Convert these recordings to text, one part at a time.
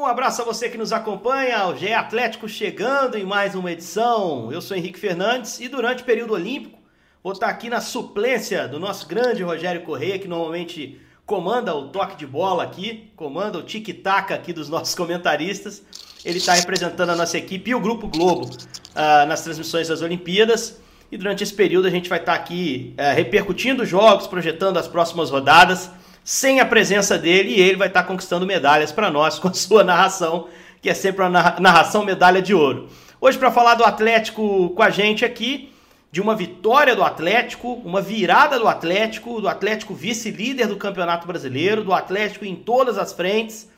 Um abraço a você que nos acompanha, o GE Atlético chegando em mais uma edição. Eu sou Henrique Fernandes e durante o período olímpico vou estar aqui na suplência do nosso grande Rogério Correia, que normalmente comanda o toque de bola aqui, comanda o tic-tac aqui dos nossos comentaristas. Ele está representando a nossa equipe e o Grupo Globo uh, nas transmissões das Olimpíadas. E durante esse período a gente vai estar aqui uh, repercutindo os jogos, projetando as próximas rodadas sem a presença dele e ele vai estar conquistando medalhas para nós com a sua narração, que é sempre uma narração medalha de ouro. Hoje, para falar do Atlético com a gente aqui, de uma vitória do Atlético, uma virada do Atlético, do Atlético vice-líder do Campeonato Brasileiro, do Atlético em todas as frentes.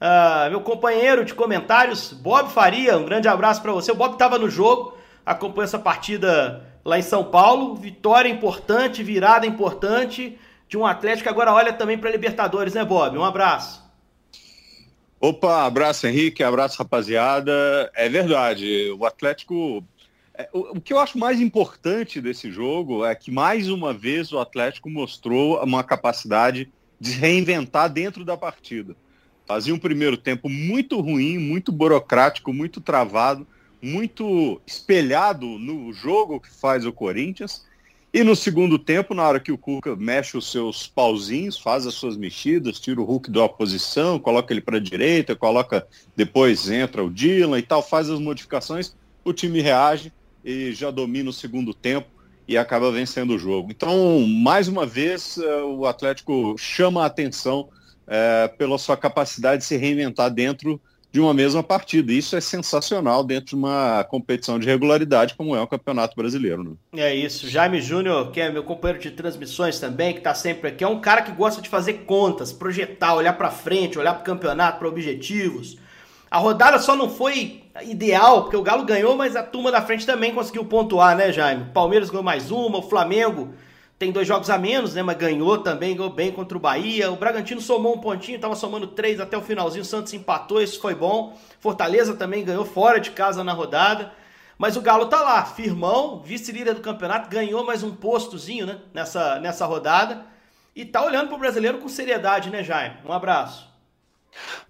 Uh, meu companheiro de comentários, Bob Faria, um grande abraço para você. O Bob estava no jogo, acompanhou essa partida lá em São Paulo. Vitória importante, virada importante de um Atlético que agora olha também para Libertadores, né, Bob? Um abraço. Opa, abraço Henrique, abraço rapaziada. É verdade, o Atlético. É, o, que eu acho mais importante desse jogo é que mais uma vez o Atlético mostrou uma capacidade de reinventar dentro da partida. Fazia um primeiro tempo muito ruim, muito burocrático, muito travado, muito espelhado no jogo que faz o Corinthians e no segundo tempo, na hora que o Cuca mexe os seus pauzinhos, faz as suas mexidas, tira o Hulk da oposição, coloca ele para a direita, coloca depois entra o Dylan e tal, faz as modificações, o time reage e já domina o segundo tempo e acaba vencendo o jogo. Então, mais uma vez, eh, o Atlético chama a atenção é, pela sua capacidade de se reinventar dentro de uma mesma partida. Isso é sensacional dentro de uma competição de regularidade como é o Campeonato Brasileiro. Né? É isso. Jaime Júnior, que é meu companheiro de transmissões também, que está sempre aqui, é um cara que gosta de fazer contas, projetar, olhar para frente, olhar para o campeonato, para objetivos. A rodada só não foi ideal, porque o Galo ganhou, mas a turma da frente também conseguiu pontuar, né, Jaime? Palmeiras ganhou mais uma, o Flamengo tem dois jogos a menos, né? Mas ganhou também, ganhou bem contra o Bahia. O Bragantino somou um pontinho, estava somando três até o finalzinho. O Santos empatou, isso foi bom. Fortaleza também ganhou fora de casa na rodada. Mas o Galo tá lá, firmão, vice-líder do campeonato, ganhou mais um postozinho, né? Nessa, nessa rodada. E tá olhando pro brasileiro com seriedade, né, Jaime? Um abraço.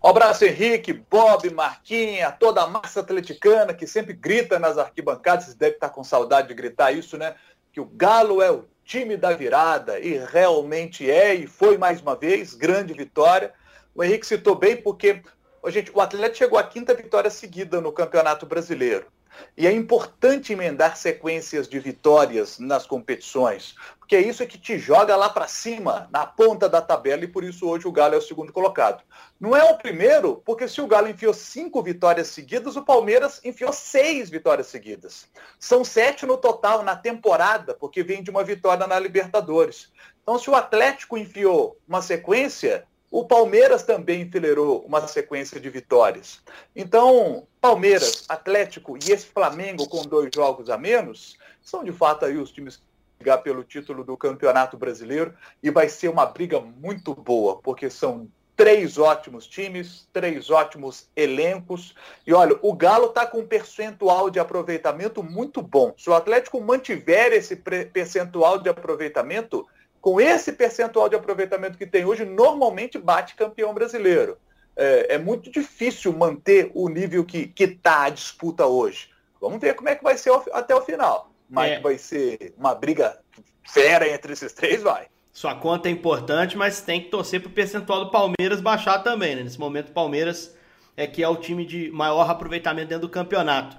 Um abraço, Henrique, Bob, Marquinha, toda a massa atleticana que sempre grita nas arquibancadas. Vocês devem estar com saudade de gritar isso, né? Que o Galo é o time da virada, e realmente é, e foi mais uma vez, grande vitória. O Henrique citou bem porque, gente, o Atlético chegou à quinta vitória seguida no Campeonato Brasileiro. E é importante emendar sequências de vitórias nas competições, porque é isso que te joga lá para cima, na ponta da tabela, e por isso hoje o Galo é o segundo colocado. Não é o primeiro, porque se o Galo enfiou cinco vitórias seguidas, o Palmeiras enfiou seis vitórias seguidas. São sete no total na temporada, porque vem de uma vitória na Libertadores. Então, se o Atlético enfiou uma sequência, o Palmeiras também enfileirou uma sequência de vitórias. Então, Palmeiras, Atlético e esse Flamengo com dois jogos a menos, são de fato aí os times que brigar pelo título do Campeonato Brasileiro e vai ser uma briga muito boa, porque são três ótimos times, três ótimos elencos. E olha, o Galo está com um percentual de aproveitamento muito bom. Se o Atlético mantiver esse percentual de aproveitamento, com esse percentual de aproveitamento que tem hoje, normalmente bate campeão brasileiro. É, é muito difícil manter o nível que está a disputa hoje. Vamos ver como é que vai ser até o final. Mas é. vai ser uma briga fera entre esses três, vai. Sua conta é importante, mas tem que torcer para o percentual do Palmeiras baixar também. Né? Nesse momento, o Palmeiras é que é o time de maior aproveitamento dentro do campeonato.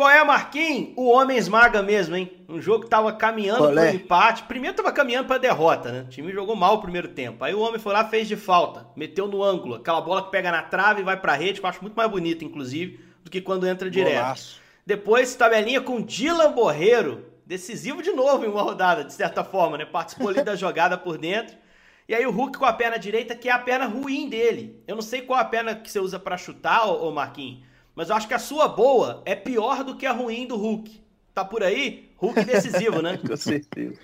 Qual é, Marquinhos? O homem esmaga mesmo, hein? Um jogo que tava caminhando para o empate. Primeiro tava caminhando para derrota, né? O time jogou mal o primeiro tempo. Aí o homem foi lá, fez de falta, meteu no ângulo. Aquela bola que pega na trave e vai para a rede, que eu acho muito mais bonita, inclusive, do que quando entra direto. Golaço. Depois, tabelinha com Dylan Borreiro. Decisivo de novo em uma rodada, de certa forma, né? Participou ali da jogada por dentro. E aí o Hulk com a perna direita, que é a perna ruim dele. Eu não sei qual a perna que você usa para chutar, ô Marquinhos. Mas eu acho que a sua boa é pior do que a ruim do Hulk. Tá por aí? Hulk decisivo, né? Com certeza.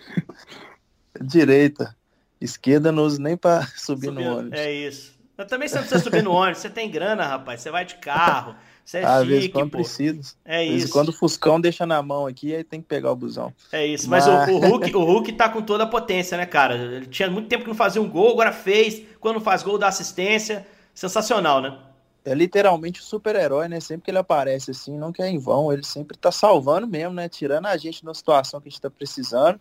Direita. Esquerda não usa nem pra subir no ônibus. É isso. Mas também você não precisa subir no ônibus. Você tem grana, rapaz. Você vai de carro. Você é Às chique, vezes quando pô. precisa. É Às isso. quando o Fuscão deixa na mão aqui, aí tem que pegar o busão. É isso. Mas, Mas... O, o, Hulk, o Hulk tá com toda a potência, né, cara? Ele tinha muito tempo que não fazia um gol, agora fez. Quando faz gol, dá assistência. Sensacional, né? É literalmente o super-herói, né? Sempre que ele aparece assim, não quer em vão, ele sempre tá salvando mesmo, né? Tirando a gente da situação que a gente tá precisando.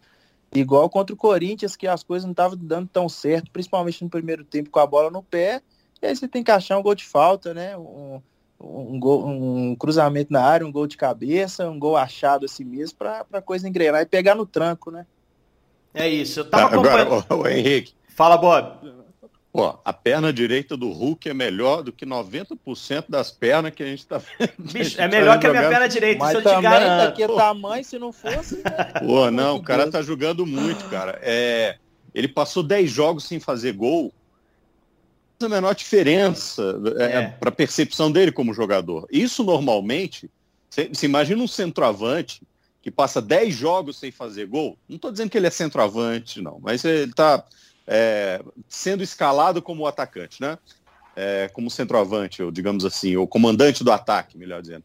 Igual contra o Corinthians, que as coisas não estavam dando tão certo, principalmente no primeiro tempo com a bola no pé. E aí você tem que achar um gol de falta, né? Um, um, gol, um cruzamento na área, um gol de cabeça, um gol achado assim mesmo, para a coisa engrenar e pegar no tranco, né? É isso. Eu tava Agora, o, o Henrique. Fala, Bob. Pô, a perna direita do Hulk é melhor do que 90% das pernas que a gente tá vendo. Bicho, é melhor que a minha perna direita, Mas se eu te garanto. daqui é tamanho, se não fosse. Né? Pô, não, o cara tá jogando muito, cara. É, ele passou 10 jogos sem fazer gol. A menor diferença é, é. para a percepção dele como jogador. Isso normalmente, você imagina um centroavante que passa 10 jogos sem fazer gol. Não estou dizendo que ele é centroavante, não, mas ele está é, sendo escalado como atacante, né? É, como centroavante, ou digamos assim, o comandante do ataque, melhor dizendo.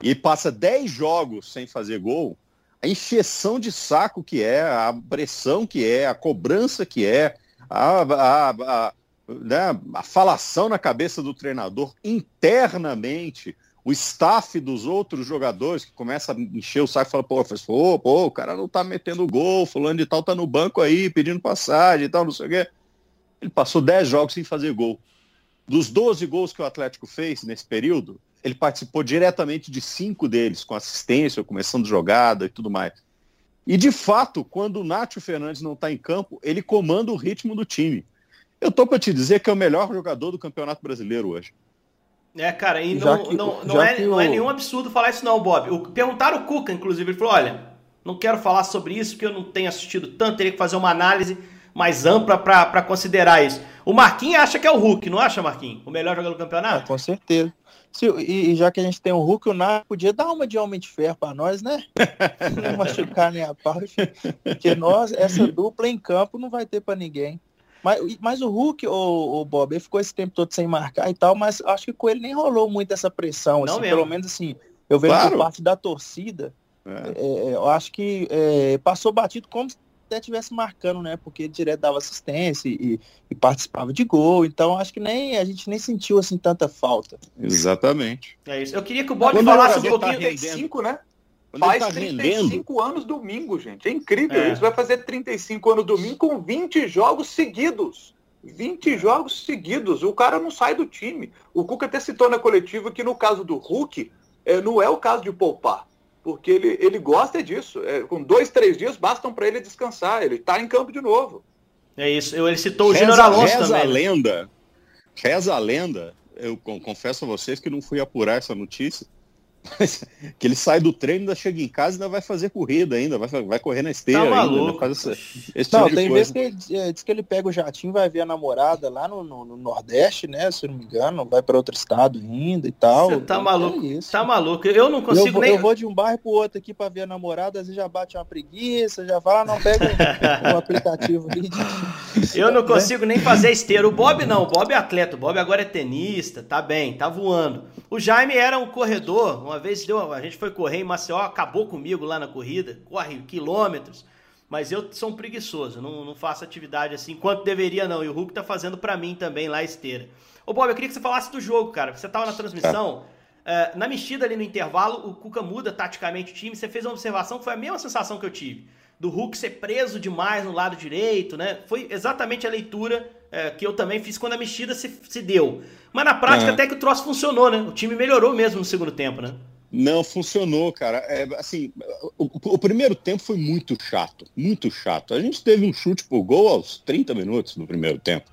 E passa 10 jogos sem fazer gol, a encheção de saco que é, a pressão que é, a cobrança que é, a, a, a, né, a falação na cabeça do treinador internamente, o staff dos outros jogadores que começa a encher o saco e fala, pô, pô, pô, o cara não tá metendo gol, fulano de tal tá no banco aí, pedindo passagem e tal, não sei o quê. Ele passou 10 jogos sem fazer gol. Dos 12 gols que o Atlético fez nesse período, ele participou diretamente de cinco deles, com assistência, começando jogada e tudo mais. E de fato, quando o Nátio Fernandes não está em campo, ele comanda o ritmo do time. Eu tô para te dizer que é o melhor jogador do Campeonato Brasileiro hoje. É, cara, e não, que, não, não, é, não é nenhum absurdo falar isso não, Bob. O, perguntaram o Cuca, inclusive, ele falou, olha, não quero falar sobre isso porque eu não tenho assistido tanto, teria que fazer uma análise mais ampla para considerar isso. O Marquinhos acha que é o Hulk, não acha, Marquinhos? O melhor jogador do campeonato? É, com certeza. Se, e, e, já que a gente tem o Hulk, o Nar podia dar uma de Homem de Ferro para nós, né? não machucar nem a parte. Porque nós, essa dupla em campo não vai ter para ninguém. Mas, mas o Hulk, o, o Bob, ele ficou esse tempo todo sem marcar e tal, mas acho que com ele nem rolou muito essa pressão. Assim, pelo menos assim, eu vejo claro. por parte da torcida. É. É, eu acho que é, passou batido como se até estivesse marcando, né? Porque ele direto dava assistência e, e, participava de gol. Então acho que nem a gente nem sentiu assim tanta falta. Exatamente. É isso. Eu queria que o Bob falasse um pouquinho. Tá cinco, né? Faz tá 35 rendendo... anos domingo, gente. É incrível é. isso. Vai fazer 35 anos domingo com 20 jogos seguidos. 20 jogos seguidos. O cara não sai do time. O Cuca até citou na coletiva que no caso do Hulk, é, não é o caso de poupar. Porque ele, ele gosta disso. É, com dois, três dias bastam para ele descansar. Ele está em campo de novo. É isso. Ele citou o Júnior Alonso reza também. a lenda. Reza a lenda. Eu confesso a vocês que não fui apurar essa notícia que ele sai do treino, ainda chega em casa e ainda vai fazer corrida ainda, vai, vai correr na esteira tá maluco. ainda, faz essa, esse não, tipo tem vezes que ele é, diz que ele pega o jatinho vai ver a namorada lá no, no, no, Nordeste, né? Se não me engano, vai para outro estado ainda e tal. Você tá então, maluco? É tá maluco? Eu não consigo eu vou, nem. Eu vou de um bairro pro outro aqui para ver a namorada, às vezes já bate uma preguiça, já fala, não, pega um, um aplicativo ali. De... Eu não consigo nem fazer esteira. O Bob não, o Bob é atleta, o Bob agora é tenista, tá bem, tá voando. O Jaime era um corredor, uma vez deu, a gente foi correr em Maceió, acabou comigo lá na corrida, corre quilômetros, mas eu sou um preguiçoso, não, não faço atividade assim quanto deveria não, e o Hulk tá fazendo para mim também lá esteira. Ô Bob, eu queria que você falasse do jogo, cara, você tava na transmissão, é, na mexida ali no intervalo, o Cuca muda taticamente o time, você fez uma observação que foi a mesma sensação que eu tive, do Hulk ser preso demais no lado direito, né, foi exatamente a leitura é, que eu também fiz quando a mexida se, se deu. Mas na prática é. até que o troço funcionou, né? O time melhorou mesmo no segundo tempo, né? Não, funcionou, cara. É, assim, o, o, primeiro tempo foi muito chato, muito chato. A gente teve um chute por gol aos 30 minutos do primeiro tempo,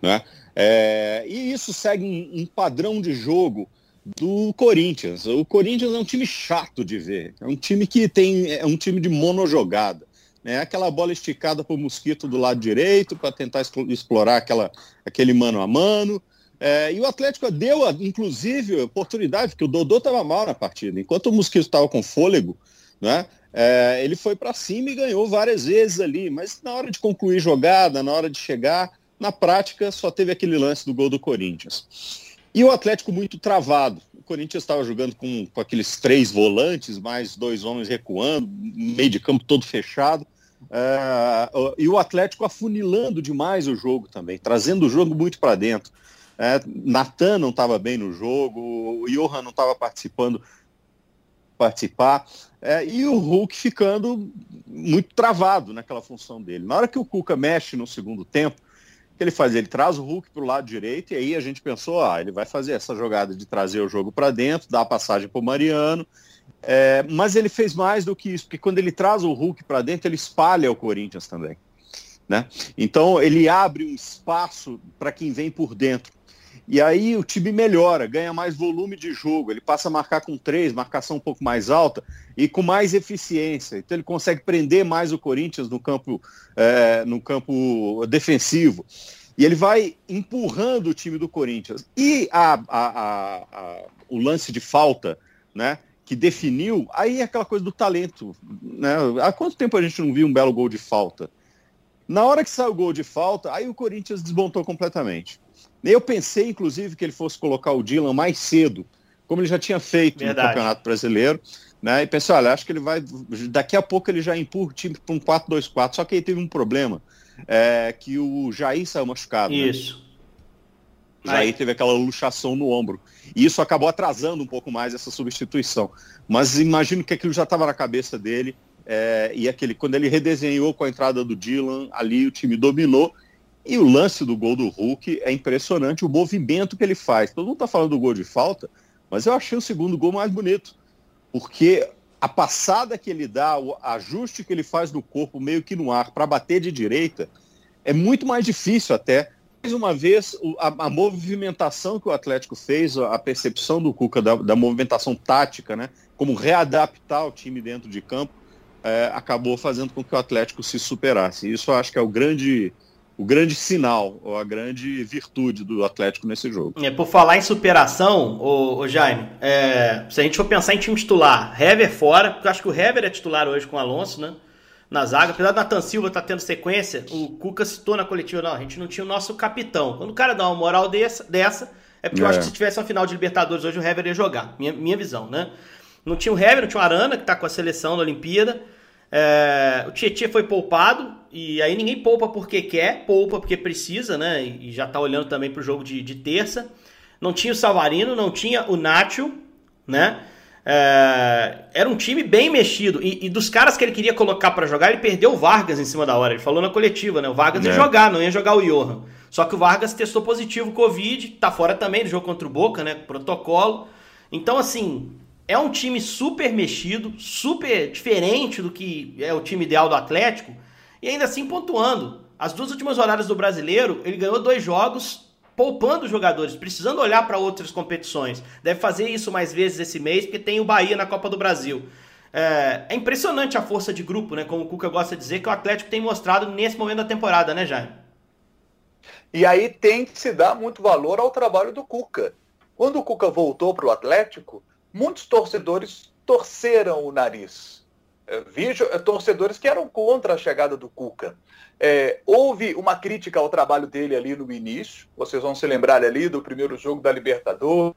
né? É, e isso segue um, um, padrão de jogo do Corinthians. O Corinthians é um time chato de ver. É um time que tem é um time de monojogada. Né? Aquela bola esticada para o mosquito do lado direito para tentar explorar aquela, aquele mano a mano. É, e o Atlético deu, inclusive, oportunidade, porque o Dodô estava mal na partida. Enquanto o Mosquito estava com fôlego, né, é, ele foi para cima e ganhou várias vezes ali. Mas na hora de concluir jogada, na hora de chegar, na prática, só teve aquele lance do gol do Corinthians. E o Atlético muito travado. O Corinthians estava jogando com, com aqueles três volantes, mais dois homens recuando, meio de campo todo fechado. É, e o Atlético afunilando demais o jogo também, trazendo o jogo muito para dentro. É, Natan não estava bem no jogo, o Johan não estava participando participar, é, e o Hulk ficando muito travado naquela função dele. Na hora que o Cuca mexe no segundo tempo, o que ele faz? Ele traz o Hulk para o lado direito, e aí a gente pensou, ah, ele vai fazer essa jogada de trazer o jogo para dentro, dar a passagem para o Mariano, é, mas ele fez mais do que isso, porque quando ele traz o Hulk para dentro, ele espalha o Corinthians também. Né? Então ele abre um espaço para quem vem por dentro. E aí o time melhora, ganha mais volume de jogo, ele passa a marcar com três, marcação um pouco mais alta e com mais eficiência. Então ele consegue prender mais o Corinthians no campo, é, no campo defensivo. E ele vai empurrando o time do Corinthians. E a, a, a, o lance de falta, né? Que definiu, aí é aquela coisa do talento. Né? Há quanto tempo a gente não viu um belo gol de falta? Na hora que saiu o gol de falta, aí o Corinthians desmontou completamente. Eu pensei, inclusive, que ele fosse colocar o Dylan mais cedo, como ele já tinha feito Verdade. no Campeonato Brasileiro. Né? E pensei, olha, acho que ele vai. Daqui a pouco ele já empurra o time para um 4-2-4. Só que aí teve um problema. É, que o Jair saiu machucado. Né? Isso. Né? Jair teve aquela luxação no ombro. E isso acabou atrasando um pouco mais essa substituição. Mas imagino que aquilo já estava na cabeça dele. É, e aquele, quando ele redesenhou com a entrada do Dylan, ali o time dominou e o lance do gol do Hulk é impressionante, o movimento que ele faz. Todo mundo está falando do gol de falta, mas eu achei o segundo gol mais bonito. Porque a passada que ele dá, o ajuste que ele faz no corpo, meio que no ar, para bater de direita, é muito mais difícil até. Mais uma vez, a, a movimentação que o Atlético fez, a percepção do Cuca da, da movimentação tática, né? Como readaptar o time dentro de campo, é, acabou fazendo com que o Atlético se superasse. Isso eu acho que é o grande o grande sinal, ou a grande virtude do Atlético nesse jogo. É, por falar em superação, o, o Jaime, é, se a gente for pensar em time titular, Hever fora, porque eu acho que o Hever é titular hoje com o Alonso, né? Na zaga, apesar do Nathan Silva estar tá tendo sequência, o Cuca citou na coletiva, não, a gente não tinha o nosso capitão. Quando o cara dá uma moral dessa, dessa é porque é. eu acho que se tivesse uma final de Libertadores hoje, o Hever ia jogar, minha, minha visão, né? Não tinha o Hever, não tinha o Arana, que está com a seleção da Olimpíada, é, o Tietchan foi poupado, e aí ninguém poupa porque quer, poupa porque precisa, né? E já tá olhando também pro jogo de, de terça. Não tinha o Salvarino, não tinha o Nacho, né? É, era um time bem mexido. E, e, dos caras que ele queria colocar para jogar, ele perdeu o Vargas em cima da hora. Ele falou na coletiva, né? O Vargas é. ia jogar, não ia jogar o Johan. Só que o Vargas testou positivo Covid, tá fora também do jogo contra o Boca, né? Protocolo. Então, assim, é um time super mexido, super diferente do que é o time ideal do Atlético, e ainda assim pontuando. As duas últimas rodadas do brasileiro, ele ganhou dois jogos poupando jogadores, precisando olhar para outras competições. Deve fazer isso mais vezes esse mês, porque tem o Bahia na Copa do Brasil. É, é impressionante a força de grupo, né? Como o Cuca gosta de dizer, que o Atlético tem mostrado nesse momento da temporada, né, Jaime? E aí tem que se dar muito valor ao trabalho do Cuca. Quando o Cuca voltou para o Atlético, muitos torcedores torceram o nariz. É, Vejo é, torcedores que eram contra a chegada do Cuca. É, houve uma crítica ao trabalho dele ali no início. Vocês vão se lembrar ali do primeiro jogo da Libertadores,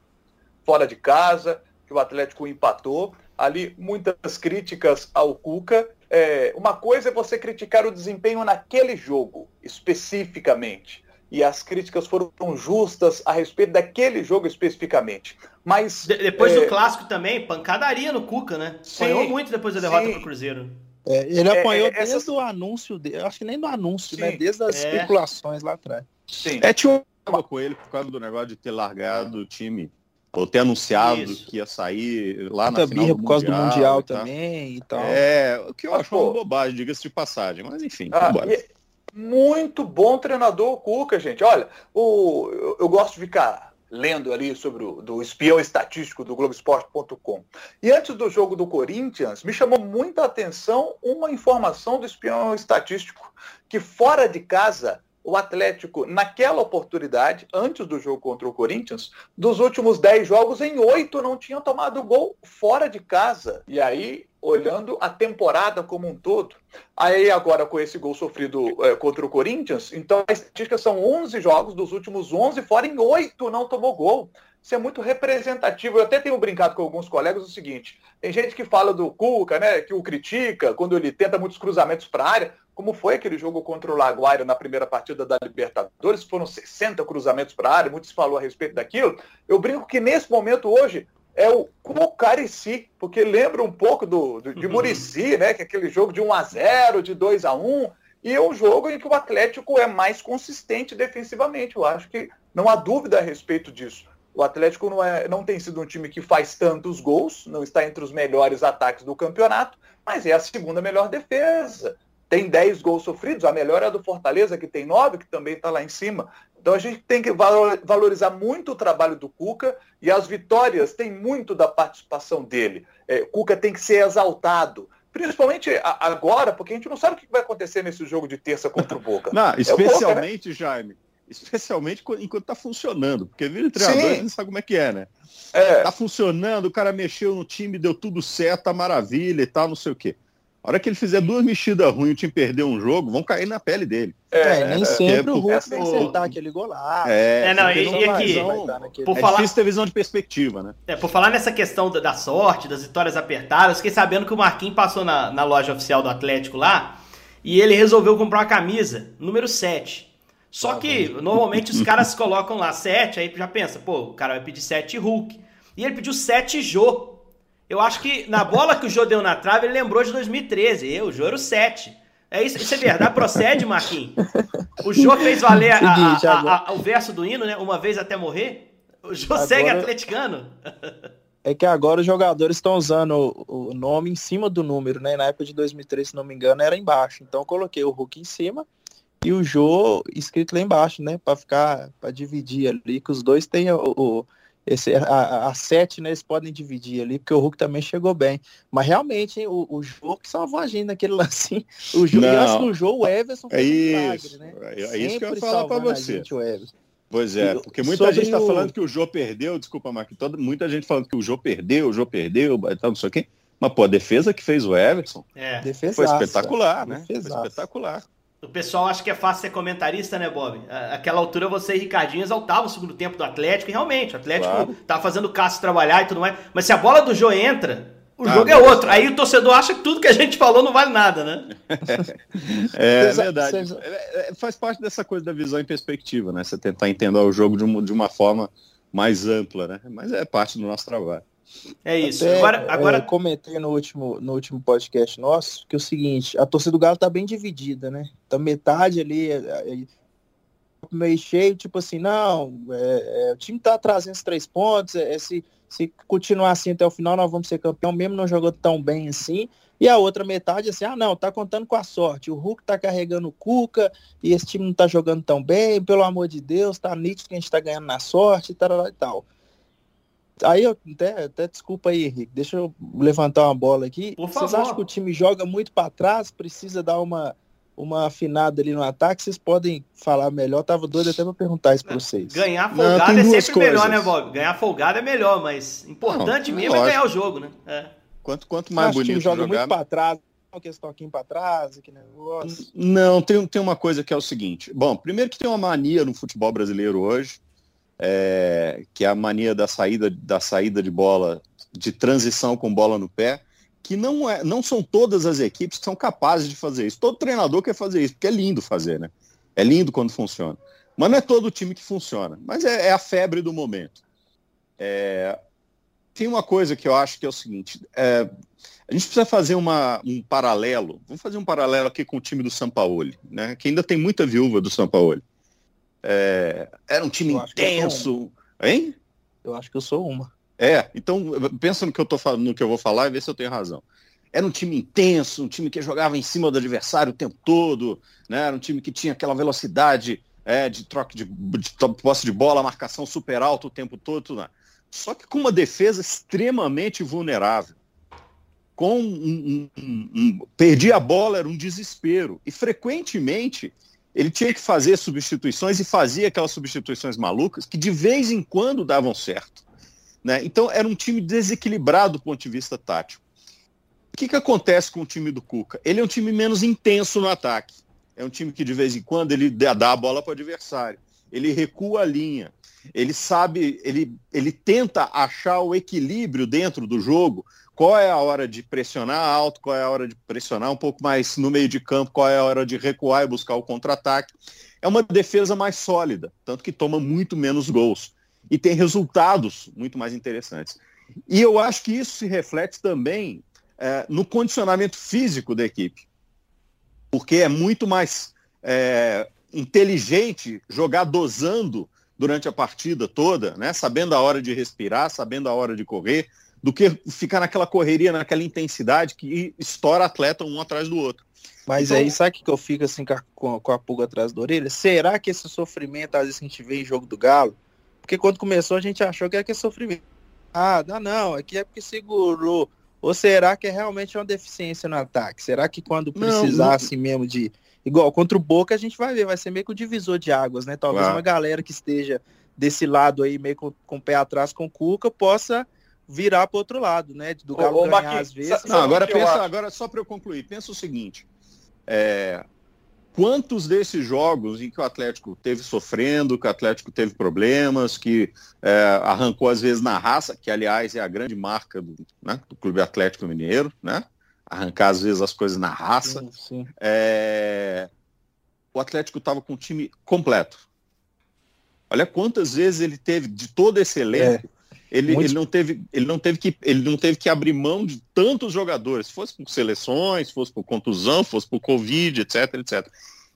fora de casa, que o Atlético empatou. Ali, muitas críticas ao Cuca. É, uma coisa é você criticar o desempenho naquele jogo, especificamente e as críticas foram justas a respeito daquele jogo especificamente. Mas de depois é... do clássico também, pancadaria no Cuca, né? Sim, apanhou muito depois da derrota para o Cruzeiro. É, ele é, apanhou é, desde essas... o anúncio dele, acho que nem do anúncio, né? Sim. né? Desde as é. especulações lá atrás. Sim. É, tinha uma com ele por causa do negócio de ter largado o time ou ter anunciado Isso. que ia sair lá na final do por causa mundial, do Mundial tá? também e tal. É, o que eu acho uma bobagem, diga-se de passagem, mas enfim, ah, e, muito bom treinador o Cuca, gente. Olha, o, eu, eu gosto de ficar lendo ali sobre o do espião estatístico do Globoesporte.com. E antes do jogo do Corinthians, me chamou muita atenção uma informação do espião estatístico, que fora de casa o Atlético, naquela oportunidade, antes do jogo contra o Corinthians, dos últimos 10 jogos, em 8 não tinha tomado gol fora de casa. E aí, olhando a temporada como um todo, aí agora com esse gol sofrido é, contra o Corinthians, então a estatística são 11 jogos, dos últimos 11 fora, em 8 não tomou gol. Isso é muito representativo. Eu até tenho brincado com alguns colegas o seguinte: tem gente que fala do Cuca, né, que o critica quando ele tenta muitos cruzamentos para a área como foi aquele jogo contra o Laguaira na primeira partida da Libertadores, foram 60 cruzamentos para a área, muitos falou a respeito daquilo. Eu brinco que nesse momento hoje é o Cucarici, porque lembra um pouco do, do de uhum. Murici, né? Que é aquele jogo de 1 a 0 de 2 a 1 e é um jogo em que o Atlético é mais consistente defensivamente. Eu acho que não há dúvida a respeito disso. O Atlético não, é, não tem sido um time que faz tantos gols, não está entre os melhores ataques do campeonato, mas é a segunda melhor defesa. Tem 10 gols sofridos, a melhor é a do Fortaleza, que tem 9, que também está lá em cima. Então a gente tem que valorizar muito o trabalho do Cuca e as vitórias têm muito da participação dele. É, Cuca tem que ser exaltado. Principalmente agora, porque a gente não sabe o que vai acontecer nesse jogo de terça contra o Boca. Não, especialmente, é Boca, né? Jaime, especialmente enquanto está funcionando, porque vira treinador, a gente sabe como é que é, né? É. Tá funcionando, o cara mexeu no time, deu tudo certo, tá maravilha e tal, não sei o quê. A hora que ele fizer duas mexidas ruins e o time perder um jogo, vão cair na pele dele. É, é nem é, sempre é, o Hulk tem que acertar aquele golaço. É, é não, e, e aqui, por é falar, difícil ter visão de perspectiva, né? É, por falar nessa questão da, da sorte, das vitórias apertadas, fiquei sabendo que o Marquinhos passou na, na loja oficial do Atlético lá e ele resolveu comprar uma camisa, número 7. Só ah, que, bem. normalmente, os caras colocam lá 7, aí já pensa, pô, o cara vai pedir 7 Hulk. E ele pediu 7 Jô. Eu acho que na bola que o Jô deu na trave, ele lembrou de 2013. Eu, o Jô era o 7. É isso, isso é verdade? Procede, Marquinhos? O Jô fez valer a, a, a, o verso do hino, né? Uma vez até morrer. O Jô agora... segue atleticano. É que agora os jogadores estão usando o, nome em cima do número, né? Na época de 2003, se não me engano, era embaixo. Então eu coloquei o Hulk em cima e o Jô escrito lá embaixo, né? Para ficar, para dividir ali, que os dois têm o, o esse, a, a sete, né, eles podem dividir ali, porque o Hulk também chegou bem. Mas realmente, hein, o, o jogo que salvou a gente naquele lance. O jogo, Não, no jogo, o Everson é isso, milagre, né? É, é isso que eu ia falar para você. Gente, pois é, porque muita gente está o... falando que o Jô perdeu, desculpa, Mark, toda, muita gente falando que o Jô perdeu, o Jô perdeu, tal, não sei o quê. Mas, pô, a defesa que fez o Everson é. foi espetacular, né? Foi espetacular. O pessoal acha que é fácil ser comentarista, né, Bob? Aquela altura você e Ricardinho exaltavam o segundo tempo do Atlético, e realmente, o Atlético claro. tá fazendo o Cássio trabalhar e tudo mais. Mas se a bola do Jô entra, o ah, jogo é outro. Aí o torcedor acha que tudo que a gente falou não vale nada, né? é, é verdade. É, é, faz parte dessa coisa da visão em perspectiva, né? Você tentar entender o jogo de uma, de uma forma mais ampla, né? Mas é parte do nosso trabalho. É isso. Até, agora, agora... É, comentei no último, no último podcast nosso que é o seguinte, a torcida do Galo tá bem dividida, né? Então metade ali é, é, é meio cheio, tipo assim, não, é, é, o time tá trazendo os três pontos, se, se continuar assim até o final, nós vamos ser campeão, mesmo não jogando tão bem assim. E a outra metade, assim, ah, não, tá contando com a sorte. O Hulk tá carregando o Cuca e esse time não tá jogando tão bem, pelo amor de Deus, tá nítido que a gente tá ganhando na sorte e tal e tal. Aí eu até, até desculpa aí, Henrique, deixa eu levantar uma bola aqui. Por Vocês favor. acham que o time joga muito para trás, precisa dar uma, uma afinada ali no ataque? Vocês podem falar melhor. Tava doido até para perguntar isso para vocês. Ganhar folgado Não, é sempre coisas. melhor, né, Bob? Ganhar folgado é melhor, mas importante Não, mesmo é ganhar o jogo, né? É. Quanto, quanto mais bonito o time joga jogar... muito para trás, aquele toquinho para trás, que negócio. Não, tem, tem uma coisa que é o seguinte. Bom, primeiro que tem uma mania no futebol brasileiro hoje, é, que é a mania da saída, da saída de bola, de transição com bola no pé, que não, é, não são todas as equipes que são capazes de fazer isso. Todo treinador quer fazer isso, porque é lindo fazer, né? É lindo quando funciona. Mas não é todo time que funciona. Mas é, é a febre do momento. É, tem uma coisa que eu acho que é o seguinte: é, a gente precisa fazer uma, um paralelo. Vamos fazer um paralelo aqui com o time do São Paulo, né? Que ainda tem muita viúva do São Paulo. É, era um time intenso. Hein? Eu acho que eu sou uma. É, então pensa no que eu tô falando, no que eu vou falar e vê se eu tenho razão. Era um time intenso, um time que jogava em cima do adversário o tempo todo, né? Era um time que tinha aquela velocidade é, de troca de, de posse de bola, marcação super alta o tempo todo. Tudo, né? Só que com uma defesa extremamente vulnerável. Com um, um, um, um, perdi a bola, era um desespero. E frequentemente ele tinha que fazer substituições e fazia aquelas substituições malucas que de vez em quando davam certo. Né? Então era um time desequilibrado do ponto de vista tático. O que, que acontece com o time do Cuca? Ele é um time menos intenso no ataque. É um time que de vez em quando ele dá a bola para o adversário. Ele recua a linha. Ele sabe, ele, ele tenta achar o equilíbrio dentro do jogo qual é a hora de pressionar alto, qual é a hora de pressionar um pouco mais no meio de campo, qual é a hora de recuar e buscar o contra-ataque. É uma defesa mais sólida, tanto que toma muito menos gols e tem resultados muito mais interessantes. E eu acho que isso se reflete também é, no condicionamento físico da equipe, porque é muito mais é, inteligente jogar dosando durante a partida toda, né? sabendo a hora de respirar, sabendo a hora de correr, do que ficar naquela correria, naquela intensidade que estoura atleta um atrás do outro. Mas então, aí, sabe que eu fico assim com a, pulga atrás da orelha? Será que esse sofrimento, às vezes, que a gente vê em jogo do Galo, porque quando começou a gente achou que era que é sofrimento. Ah, não, não, aqui é porque segurou. Ou será que é realmente uma deficiência no ataque? Será que quando precisasse não, não... mesmo de. Igual contra o Boca, a gente vai ver, vai ser meio que o divisor de águas, né? Talvez claro. uma galera que esteja desse lado aí, meio com, com o pé atrás com o Cuca, possa virar para outro lado, né? Do Galo ô, ô, ganhar às vezes. Não, agora pensa, agora só para eu concluir, pensa o seguinte: é, quantos desses jogos em que o Atlético teve sofrendo, que o Atlético teve problemas, que é, arrancou às vezes na raça, que aliás é a grande marca do, né, do Clube Atlético Mineiro, né? Arrancar às vezes as coisas na raça. Sim, sim. É, o Atlético estava com o time completo. Olha quantas vezes ele teve de todo esse elenco. Ele, Muito... ele, não teve, ele, não teve que, ele não teve que abrir mão de tantos jogadores, fosse por seleções, fosse por contusão, fosse por Covid, etc, etc.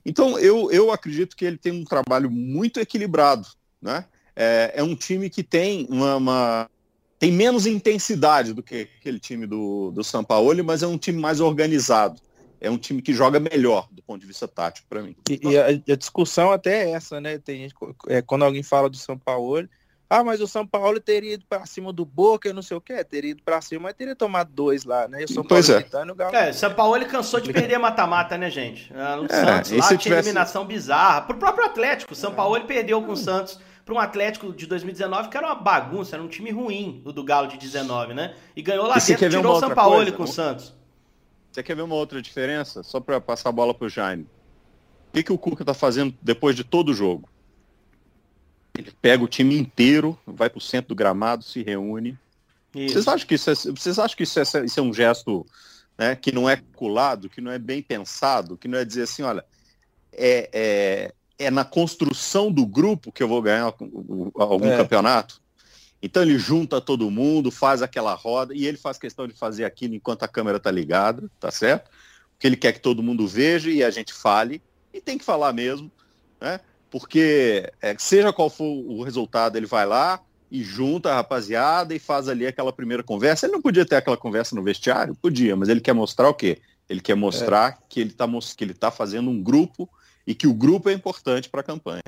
Então, eu, eu acredito que ele tem um trabalho muito equilibrado. Né? É, é um time que tem uma, uma, tem menos intensidade do que aquele time do, do São Paulo, mas é um time mais organizado. É um time que joga melhor do ponto de vista tático para mim. E, e a, a, discussão até é essa, né? Tem gente, é, quando alguém fala do São Paulo, ah, mas o São Paulo teria ido para cima do Boca, eu não sei o que, teria ido para cima, mas teria tomado dois lá, né? E o São pois Paulo é. Gritando, o Galo... É, São Paulo ele cansou de perder mata-mata, né, gente? Ah, no é, Santos lá tinha tivesse... eliminação bizarra. Pro próprio Atlético, o São é. Paulo ele perdeu com o Santos para um Atlético de 2019 que era uma bagunça, era um time ruim, o do Galo de 19, né? E ganhou lá e dentro, tirou o São Paulo coisa? com o Santos. Você quer ver uma outra diferença? Só para passar a bola pro Jaime. O que, que o Cuca tá fazendo depois de todo o jogo? Ele pega o time inteiro, vai para o centro do gramado, se reúne. Isso. Vocês acham que isso é, vocês acham que isso é, isso é um gesto né, que não é culado, que não é bem pensado, que não é dizer assim, olha, é, é, é na construção do grupo que eu vou ganhar algum é. campeonato? Então ele junta todo mundo, faz aquela roda, e ele faz questão de fazer aquilo enquanto a câmera está ligada, tá certo? Porque ele quer que todo mundo veja e a gente fale, e tem que falar mesmo, né? Porque é, seja qual for o resultado, ele vai lá e junta a rapaziada e faz ali aquela primeira conversa. Ele não podia ter aquela conversa no vestiário? Podia, mas ele quer mostrar o quê? Ele quer mostrar é. que ele está que ele tá fazendo um grupo e que o grupo é importante para a campanha.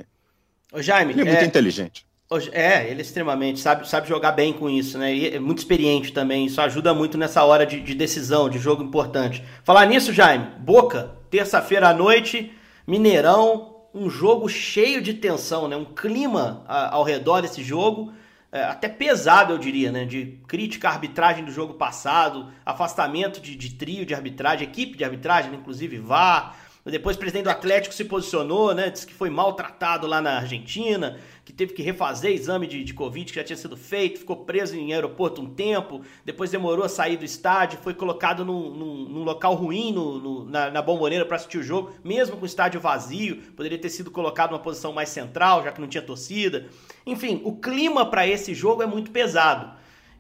Ô Jaime, ele é muito é... inteligente. É, ele é extremamente, sabe, sabe jogar bem com isso, né? E é muito experiente também, isso ajuda muito nessa hora de, de decisão, de jogo importante. Falar nisso, Jaime, Boca, terça-feira à noite, Mineirão, um jogo cheio de tensão, né? um clima ao redor desse jogo, é, até pesado, eu diria, né? de crítica à arbitragem do jogo passado, afastamento de, de trio de arbitragem, equipe de arbitragem, inclusive VAR. Depois o presidente do Atlético se posicionou, né? Disse que foi maltratado lá na Argentina que teve que refazer exame de, de Covid que já tinha sido feito, ficou preso em aeroporto um tempo, depois demorou a sair do estádio, foi colocado num, num, num local ruim no, no, na, na para assistir o jogo, mesmo com o estádio vazio, poderia ter sido colocado numa posição mais central, já que não tinha torcida. Enfim, o clima para esse jogo é muito pesado.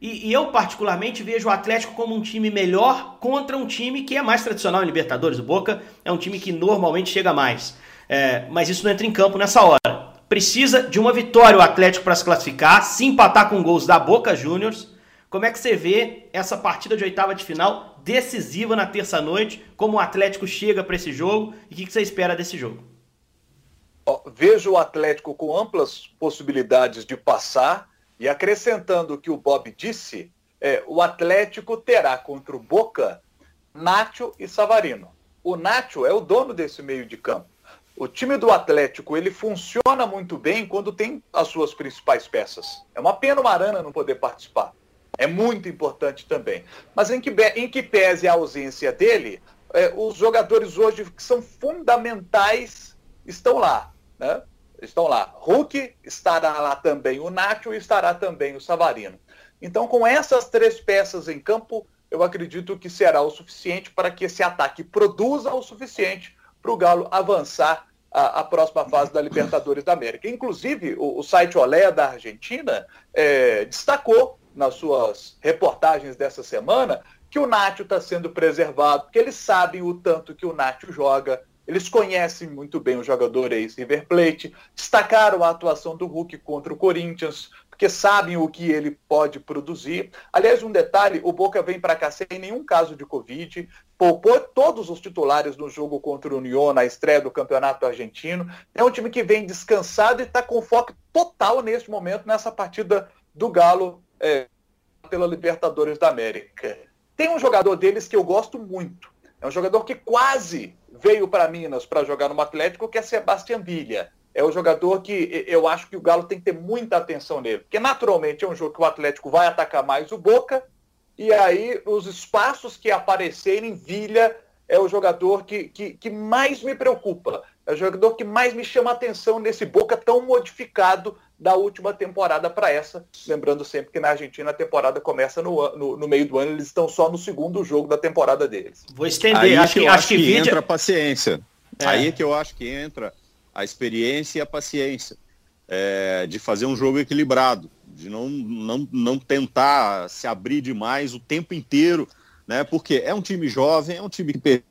E, e, eu, particularmente, vejo o Atlético como um time melhor contra um time que é mais tradicional em Libertadores. O Boca é um time que normalmente chega mais. É, mas isso não entra em campo nessa hora precisa de uma vitória o Atlético para se classificar, se empatar com gols da Boca Juniors. Como é que você vê essa partida de oitava de final decisiva na terça-noite? Como o Atlético chega para esse jogo e o que você espera desse jogo? Vejo o Atlético com amplas possibilidades de passar e acrescentando o que o Bob disse, é, o Atlético terá contra o Boca Nacho e Savarino. O Nacho é o dono desse meio de campo. O time do Atlético ele funciona muito bem quando tem as suas principais peças. É uma pena o Marana não poder participar. É muito importante também. Mas em que, em que pese a ausência dele, é, os jogadores hoje que são fundamentais estão lá. Né? Estão lá. Hulk estará lá também o Nacho e estará também o Savarino. Então, com essas três peças em campo, eu acredito que será o suficiente para que esse ataque produza o suficiente para o Galo avançar a, a, próxima fase da Libertadores da América. Inclusive, o, o site Olé da Argentina é, destacou nas suas reportagens dessa semana que o Nátio está sendo preservado, porque eles sabem o tanto que o Nátio joga, eles conhecem muito bem o jogador ex-River Plate, destacaram a atuação do Hulk contra o Corinthians, porque sabem o que ele pode produzir. Aliás, um detalhe, o Boca vem para cá sem nenhum caso de Covid, poupou todos os titulares no jogo contra o União na estreia do Campeonato Argentino. É um time que vem descansado e está com foco total neste momento nessa partida do Galo é, pela Libertadores da América. Tem um jogador deles que eu gosto muito. É um jogador que quase veio para Minas para jogar no Atlético, que é Sebastião Villa é o jogador que eu acho que o Galo tem que ter muita atenção nele. Porque naturalmente é um jogo que o Atlético vai atacar mais o Boca, e aí os espaços que aparecerem, Vilha é o jogador que, que, que mais me preocupa. É o jogador que mais me chama a atenção nesse Boca tão modificado da última temporada para essa. Lembrando sempre que na Argentina a temporada começa no, no, no, meio do ano, eles estão só no segundo jogo da temporada deles. Vou estender, Aí acho que, que, acho que, que entra a paciência. É. Aí é que eu acho que entra a experiência e a paciência é, de fazer um jogo equilibrado, de não, não, não tentar se abrir demais o tempo inteiro, né? Porque é um time jovem, é um time que perdeu,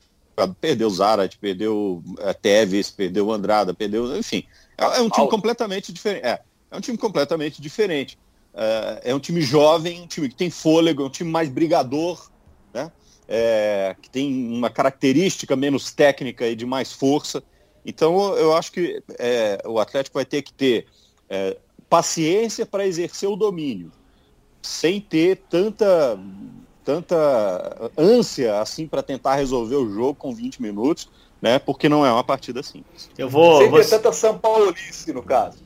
perdeu Zarat, perdeu é, Teves, perdeu Andrada, perdeu, enfim, é, é um time completamente diferente. É, é um time completamente diferente. É, é, um time jovem, um time que tem fôlego, é um time mais brigador, né? É, que tem uma característica menos técnica e de mais força. Então, eu acho que é, o Atlético vai ter que ter é, paciência para exercer o domínio, sem ter tanta, tanta ânsia assim para tentar resolver o jogo com 20 minutos, né? Porque não é uma partida simples. Eu vou. Sem vou... ter tanta São Paulice, no caso.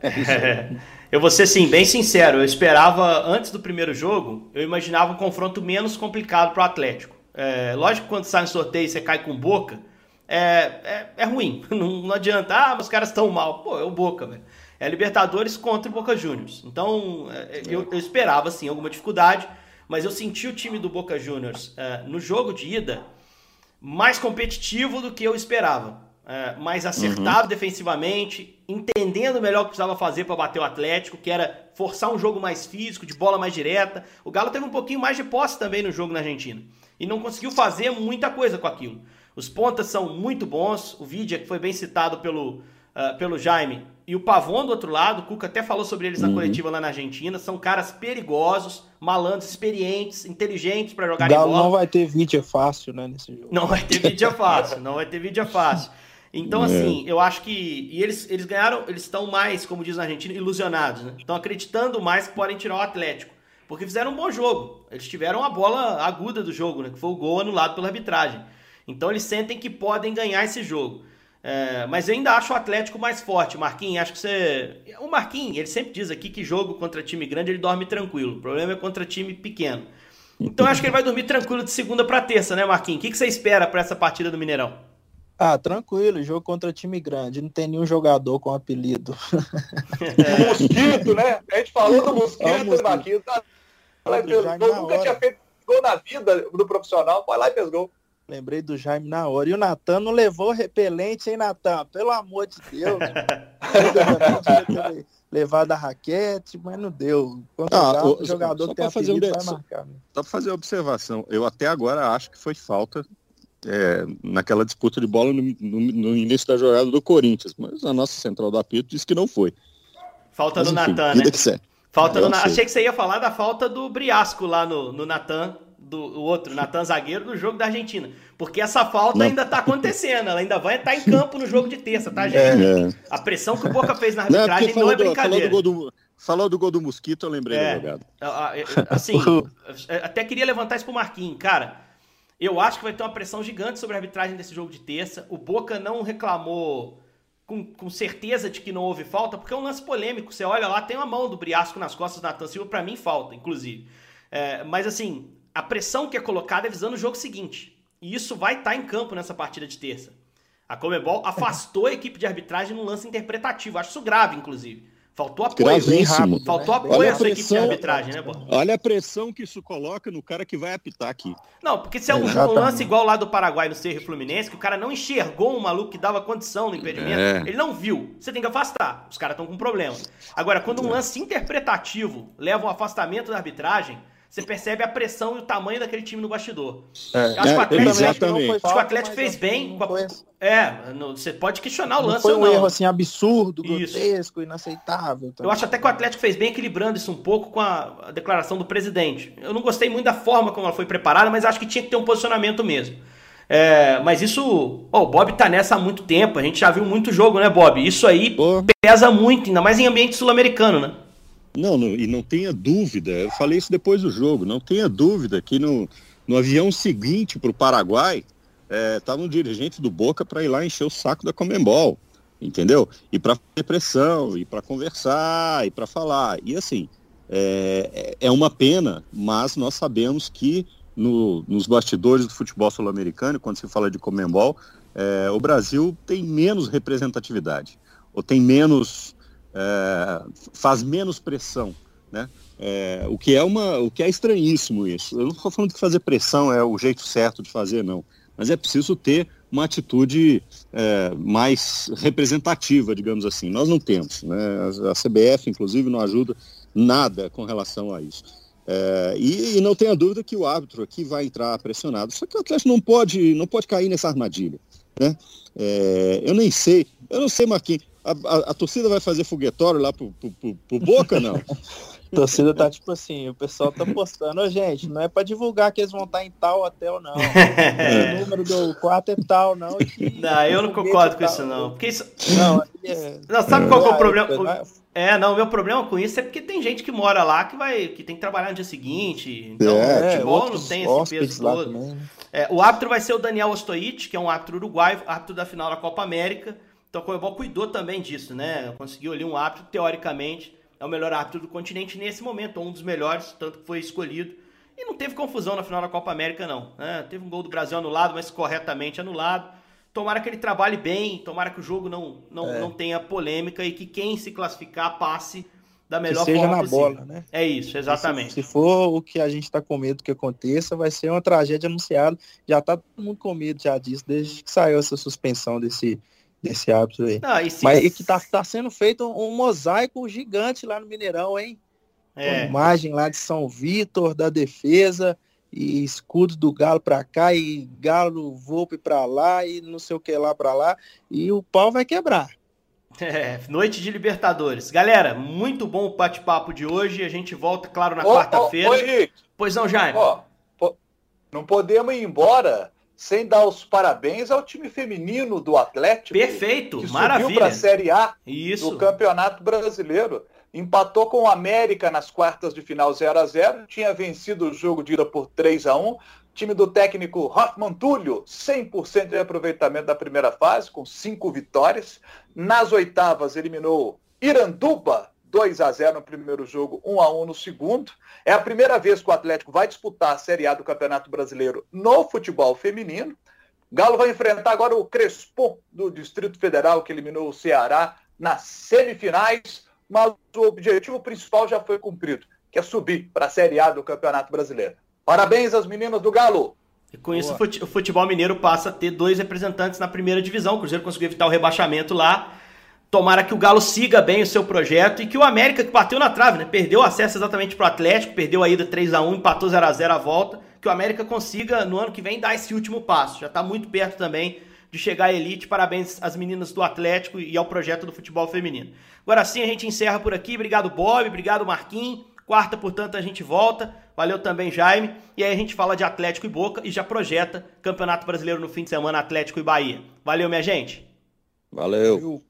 É, eu vou ser sim, bem sincero. Eu esperava, antes do primeiro jogo, eu imaginava um confronto menos complicado para o Atlético. É, lógico que quando sai um sorteio você cai com boca é, é, é ruim. Não, não, adianta, ah, mas os caras estão mal. Pô, é o Boca, velho. É Libertadores contra o Boca Juniors. Então, é, eu, eu, esperava, assim, alguma dificuldade, mas eu senti o time do Boca Juniors é, no jogo de ida mais competitivo do que eu esperava. É, mais acertado uhum. defensivamente, entendendo melhor o que precisava fazer para bater o Atlético, que era forçar um jogo mais físico, de bola mais direta. O Galo teve um pouquinho mais de posse também no jogo na Argentina. E não conseguiu fazer muita coisa com aquilo. Os pontas são muito bons. O Vidia, que foi bem citado pelo, uh, pelo Jaime, e o Pavon do outro lado, o Cuca até falou sobre eles na uhum. coletiva lá na Argentina. São caras perigosos, malandros, experientes, inteligentes para jogar Galo bola. Não vai ter Vidia fácil, né, nesse jogo. Não vai ter Vidia fácil, não vai ter Vidia fácil. Então, é. assim, eu acho que. E eles, eles ganharam, eles estão mais, como diz na Argentina, ilusionados, né? Estão acreditando mais que podem tirar o Atlético. Porque fizeram um bom jogo. Eles tiveram a bola aguda do jogo, né? Que foi o gol anulado pela arbitragem. Então eles sentem que podem ganhar esse jogo. É, mas eu ainda acho o Atlético mais forte. Marquinhos, acho que você. O Marquinhos, ele sempre diz aqui que jogo contra time grande ele dorme tranquilo. O problema é contra time pequeno. Então eu acho que ele vai dormir tranquilo de segunda para terça, né, Marquinhos? O que, que você espera para essa partida do Mineirão? Ah, tranquilo, jogo contra time grande, não tem nenhum jogador com apelido. É. mosquito, né? A gente falou do mosquito, é mosquito. Marquinhos. Tá... Nunca tinha feito gol na vida do profissional, vai lá e fez gol. Lembrei do Jaime na hora. E o Natan não levou repelente, hein, Natan? Pelo amor de Deus. levado a raquete, mas não deu. ah, o, jogador tem fazer um vai marcar. Né? Só para fazer uma observação, eu até agora acho que foi falta é, naquela disputa de bola no, no, no, início da jogada do Corinthians, mas a nossa central da apito disse que não foi. Falta mas, do Natan, né? Falta do, achei que você ia falar da falta do Briasco lá no, no Natan do outro, Natan Zagueiro, no jogo da Argentina. Porque essa falta ainda está acontecendo, ela ainda vai estar em campo no jogo de terça, tá, gente? É. A pressão que o Boca fez na arbitragem não, não é brincadeira. Falou do, gol do, falou do gol do Mosquito, eu lembrei é, da jogada. Assim, até queria levantar isso pro Marquinhos. Cara, eu acho que vai ter uma pressão gigante sobre a arbitragem desse jogo de terça. O Boca não reclamou com, com certeza de que não houve falta, porque é um lance polêmico. Você olha lá, tem uma mão do Briasco nas costas do Natan Silva, pra mim falta, inclusive. É, mas assim, a pressão que é colocada é visando o jogo seguinte. E isso vai estar tá em campo nessa partida de terça. A Comebol afastou a equipe de arbitragem num lance interpretativo. Acho isso grave, inclusive. Faltou apoio. Gravíssimo. Faltou apoio Olha a essa equipe de pressão. arbitragem, né, Bob? Olha a pressão que isso coloca no cara que vai apitar aqui. Não, porque se é um, um Exatamente. lance igual lá do Paraguai no Cerro Fluminense, que o cara não enxergou um maluco que dava condição no impedimento, É. ele não viu. Você tem que afastar. Os caras estão com problema. Agora, quando um lance interpretativo leva um afastamento da arbitragem, você percebe a pressão e o tamanho daquele time no bastidor. É. Acho que o É, Atlético, acho que o Atlético fez bem. Foi, É, no- você pode questionar o não lance foi ou um não. erro assim absurdo, Isso. grotesco, inaceitável. Eu acho até que o Atlético fez bem equilibrando isso um pouco com a, a declaração do presidente. Eu não gostei muito da forma como ela foi preparada, mas acho que tinha que ter um posicionamento mesmo. É, mas isso. ó, o Bob tá nessa há muito tempo, a gente já viu muito jogo, né, Bob? Isso aí Pô. pesa muito, ainda mais em ambiente sul-americano, né? Não, não, e não tenha dúvida, eu falei isso depois do jogo, não tenha dúvida que no, no avião seguinte para o Paraguai, estava um dirigente do Boca para ir lá encher o saco da Comembol, entendeu? E para fazer pressão, e para conversar, e para falar. E assim, é, é uma pena, mas nós sabemos que no- nos bastidores do futebol sul-americano, quando se fala de Comembol, é, o Brasil tem menos representatividade, ou tem menos é, faz menos pressão, né? É, o que é uma, o que é estranhíssimo isso. Eu não estou falando que fazer pressão é o jeito certo de fazer, não. Mas é preciso ter uma atitude é, mais representativa, digamos assim. Nós não temos, né? A, CBF, inclusive, não ajuda nada com relação a isso. É, e, e não tenha dúvida que o árbitro aqui vai entrar pressionado. Só que o Atlético não pode, não pode cair nessa armadilha, né? É, eu nem sei, eu não sei, Marquinhos. A, a- a torcida vai fazer foguetório lá pro, pro, pro- pro Boca, não? A torcida tá tipo assim, o pessoal tá postando, ô gente, não é pra divulgar que eles vão estar em tal hotel, não. O número do quarto é tal, não. e- Não, eu não foguete concordo é com isso, tal. não. Porque isso. Não, é... Não, sabe qual que é o problema? é, É, não, o meu problema com isso é porque tem gente que mora lá que vai, que tem que trabalhar no dia seguinte. Então, É, o futebol não tem esse peso todo. também, né? É, o árbitro vai ser o Daniel Ostoic, que é um árbitro uruguaio, árbitro da final da Copa América. Então a Comebol cuidou também disso, né? Conseguiu ali um árbitro, teoricamente, é o melhor árbitro do continente nesse momento, um dos melhores, tanto que foi escolhido. E não teve confusão na final da Copa América, não. né? Teve um gol do Brasil anulado, mas corretamente anulado. Tomara que ele trabalhe bem, tomara que o jogo não, não, É. não tenha polêmica e que quem se classificar passe da Que melhor seja forma na possível. bola, né? É isso, exatamente. Se, se for o que a gente tá com medo que aconteça, vai ser uma tragédia anunciada. Já tá todo mundo com medo já disso, desde que saiu essa suspensão desse, desse árbitro aí. Não, e se- Mas e que tá, tá sendo feito um, um mosaico gigante lá no Mineirão, hein? é. Com imagem lá de São Vitor, da defesa, e escudos do Galo pra cá, e Galo Volpe pra lá, e não sei o que lá pra lá, e o pau vai quebrar. É, noite de Libertadores. Galera, muito bom o bate-papo de hoje. A gente volta, claro, na quarta-feira. Pois não, Jaime? ó, po- não podemos ir embora sem dar os parabéns ao time feminino do Atlético. Perfeito, que subiu para maravilha. a Série A Isso. do Campeonato Brasileiro. Empatou com o América nas quartas de final 0 a 0 tinha vencido o jogo de ida por 3 a 1 Time do técnico Hoffman Túlio, 100% de aproveitamento da primeira fase, com cinco vitórias. Nas oitavas, eliminou Iranduba, 2 a 0 no primeiro jogo, 1 a 1 no segundo. É a primeira vez que o Atlético vai disputar a Série A do Campeonato Brasileiro no futebol feminino. Galo vai enfrentar agora o Crespo do Distrito Federal, que eliminou o Ceará nas semifinais, mas o objetivo principal já foi cumprido, que é subir para a Série A do Campeonato Brasileiro. Parabéns às meninas do Galo. E com isso, Boa. o fute- o futebol mineiro passa a ter dois representantes na primeira divisão. O Cruzeiro conseguiu evitar o rebaixamento lá. Tomara que o Galo siga bem o seu projeto e que o América, que bateu na trave, né? Perdeu acesso exatamente pro Atlético, perdeu a ida 3 a 1 empatou 0 a 0 a volta. Que o América consiga, no ano que vem, dar esse último passo. Já tá muito perto também de chegar à elite. Parabéns às meninas do Atlético e ao projeto do futebol feminino. Agora sim, a gente encerra por aqui. Obrigado, Bob. Obrigado, Marquinhos. Quarta, portanto, a gente volta. Valeu também, Jaime. E aí a gente fala de Atlético e Boca e já projeta Campeonato Brasileiro no fim de semana, Atlético e Bahia. Valeu, minha gente. Valeu.